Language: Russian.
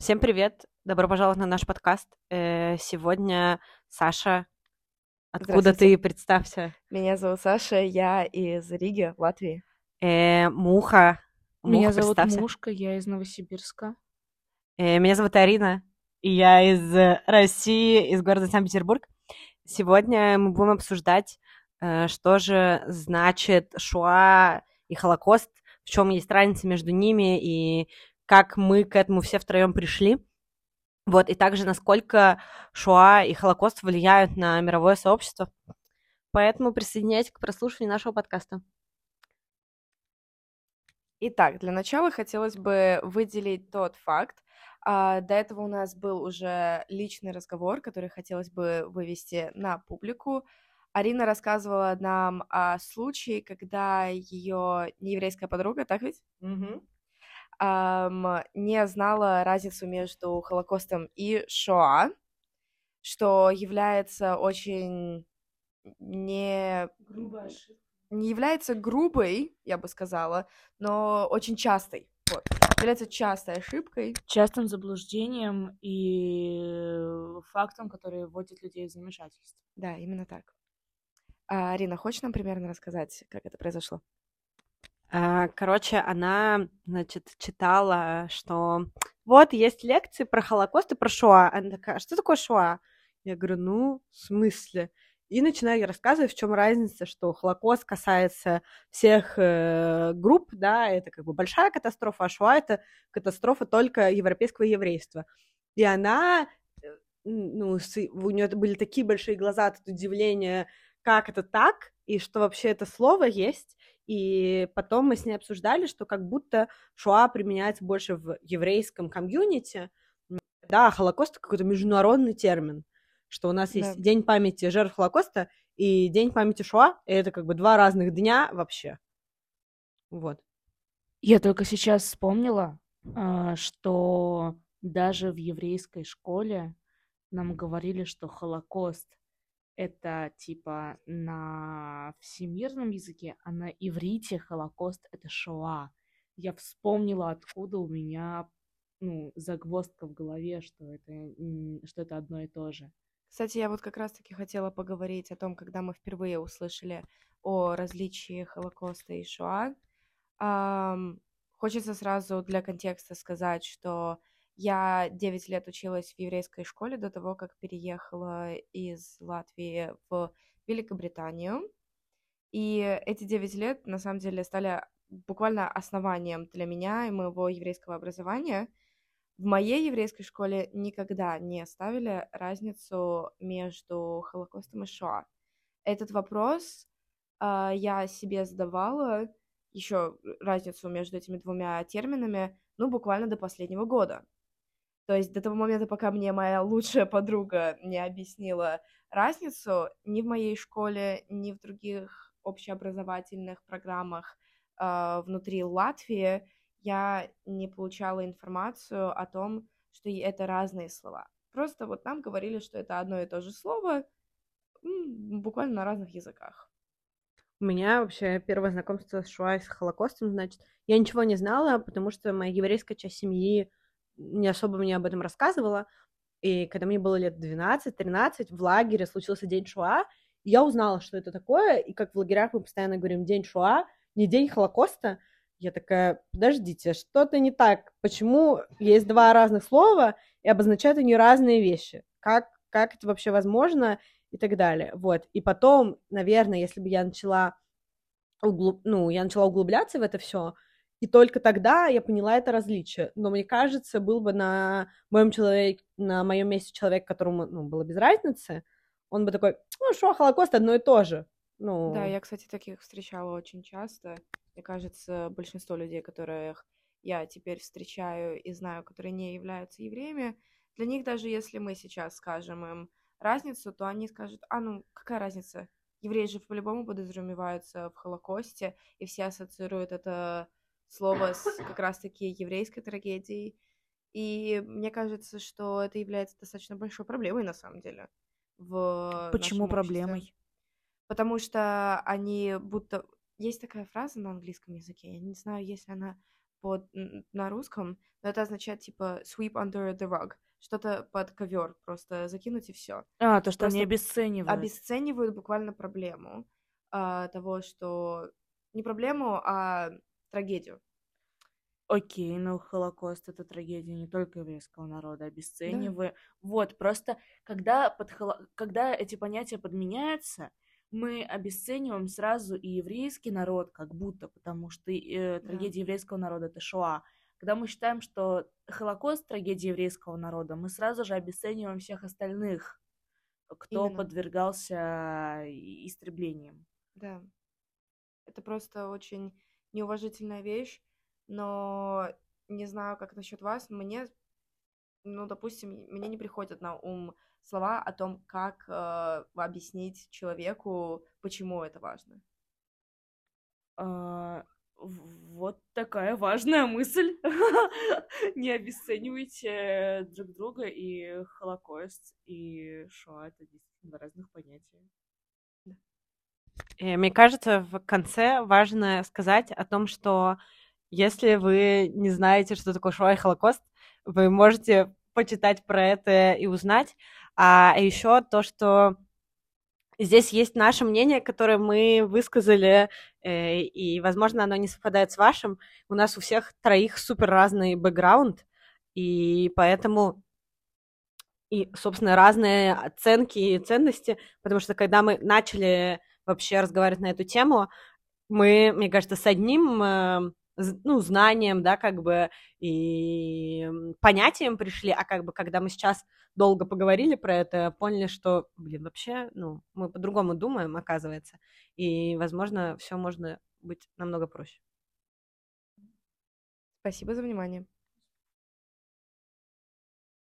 Всем привет! Добро пожаловать на наш подкаст. Э, Сегодня Саша. Откуда ты? Представься. Меня зовут Саша, я из Риги, Латвии. Э, Муха. Меня Муха, зовут представься. Мушка, я из Новосибирска. Э, Меня зовут Арина, и я из э, России, из города Санкт-Петербург. Сегодня мы будем обсуждать, э, что же значит Шоа и Холокост, в чем есть разница между ними и как мы к этому все втроем пришли. Вот, и также насколько Шоа и Холокост влияют на мировое сообщество. Поэтому присоединяйтесь к прослушиванию нашего подкаста. Итак, для начала хотелось бы выделить тот факт, а, до этого у нас был уже личный разговор, который хотелось бы вывести на публику. Арина рассказывала нам о случае, когда ее нееврейская подруга, так ведь, ам, не знала разницу между Холокостом и Шоа, что является очень не не является грубой, я бы сказала, но очень частой. Вот. Является частой ошибкой. Частым заблуждением и фактом, который вводит людей в замешательство. Да, именно так. А, Арина, хочешь нам примерно рассказать, как это произошло? А, Короче, она, значит, читала, что вот есть лекции про Холокост и про Шоа. Она такая, «А что такое Шоа? Я говорю, ну, в смысле? И начинаю рассказывать, в чем разница, что Холокост касается всех э, групп, да, это как бы большая катастрофа, а Шоа это катастрофа только европейского еврейства. И она, э, ну, с- у нее были такие большие глаза от удивления, как это так, и что вообще это слово есть. И потом мы с ней обсуждали, что как будто Шоа применяется больше в еврейском комьюнити, да, Холокост это какой-то международный термин, что у нас есть Да. День памяти жертв Холокоста и День памяти Шоа, и это как бы два разных дня вообще. Вот. Я только сейчас вспомнила, а, что даже в еврейской школе нам говорили, что Холокост это типа на всемирном языке, а на иврите Холокост это Шоа. Я вспомнила, откуда у меня ну, загвоздка в голове, что это, что это одно и то же. Кстати, я вот как раз-таки хотела поговорить о том, когда мы впервые услышали о различии Холокоста и Шоа. Ам, хочется сразу для контекста сказать, что я 9 лет училась в еврейской школе до того, как переехала из Латвии в Великобританию. И эти 9 лет, на самом деле, стали буквально основанием для меня и моего еврейского образования. В моей еврейской школе никогда не ставили разницу между Холокостом и Шоа. Этот вопрос а, я себе задавала, еще разницу между этими двумя терминами, ну, буквально до последнего года. То есть до того момента, пока мне моя лучшая подруга не объяснила разницу, ни в моей школе, ни в других общеобразовательных программах а, внутри Латвии я не получала информацию о том, что это разные слова. Просто вот нам говорили, что это одно и то же слово, буквально на разных языках. У меня вообще первое знакомство с Шоа и с Холокостом, значит, я ничего не знала, потому что моя еврейская часть семьи не особо мне об этом рассказывала. И когда мне было лет 12-13, в лагере случился День Шоа, и я узнала, что это такое, и как в лагерях мы постоянно говорим День Шоа, не День Холокоста. Я такая, подождите, что-то не так. Почему есть два разных слова и обозначают они разные вещи? Как, как это вообще возможно? и так далее. Вот. И потом, наверное, если бы я начала, углуб... ну, я начала углубляться в это все, и только тогда я поняла это различие. Но мне кажется, был бы на моем человеке, на моем месте человек, которому ну, было без разницы, он бы такой, ну что, Холокост одно и то же. Ну, Да, я, кстати, таких встречала очень часто. Мне кажется, большинство людей, которых я теперь встречаю и знаю, которые не являются евреями, для них даже если мы сейчас скажем им разницу, то они скажут, а ну какая разница? Евреи же по-любому подразумеваются в Холокосте, и все ассоциируют это слово с как раз-таки еврейской трагедией. И мне кажется, что это является достаточно большой проблемой на самом деле. В Почему проблемой? Потому что они будто... Есть такая фраза на английском языке, я не знаю, есть ли она под, на русском, но это означает типа sweep under the rug, что-то под ковер, просто закинуть и все. А, то, что просто они обесценивают. Обесценивают буквально проблему а, того, что не проблему, а трагедию. Окей, ну Холокост это трагедия не только еврейского народа, обесценивая. Да. Вот, просто когда, под холо... когда эти понятия подменяются, мы обесцениваем сразу и еврейский народ, как будто, потому что э, трагедия да. еврейского народа это Шоа. Когда мы считаем, что Холокост трагедия еврейского народа, мы сразу же обесцениваем всех остальных, кто Именно. подвергался истреблениям. Да. Это просто очень неуважительная вещь, но не знаю, как насчет вас, мне, ну, допустим, мне не приходят на ум слова о том, как э, объяснить человеку, почему это важно. А, вот такая важная мысль. Не обесценивайте друг друга и Холокост, и Шоа — это действительно два разных понятия. И мне кажется, в конце важно сказать о том, что если вы не знаете, что такое Шоа и Холокост, вы можете почитать про это и узнать. А еще то, что здесь есть наше мнение, которое мы высказали, э, и, возможно, оно не совпадает с вашим. У нас у всех троих супер разный бэкграунд, и поэтому и, собственно, разные оценки и ценности, потому что когда мы начали вообще разговаривать на эту тему, мы, мне кажется, с одним э, ну, знанием, да, как бы, и понятием пришли, а как бы, когда мы сейчас долго поговорили про это, поняли, что, блин, вообще, ну, мы по-другому думаем, оказывается, и, возможно, все можно быть намного проще. Спасибо за внимание.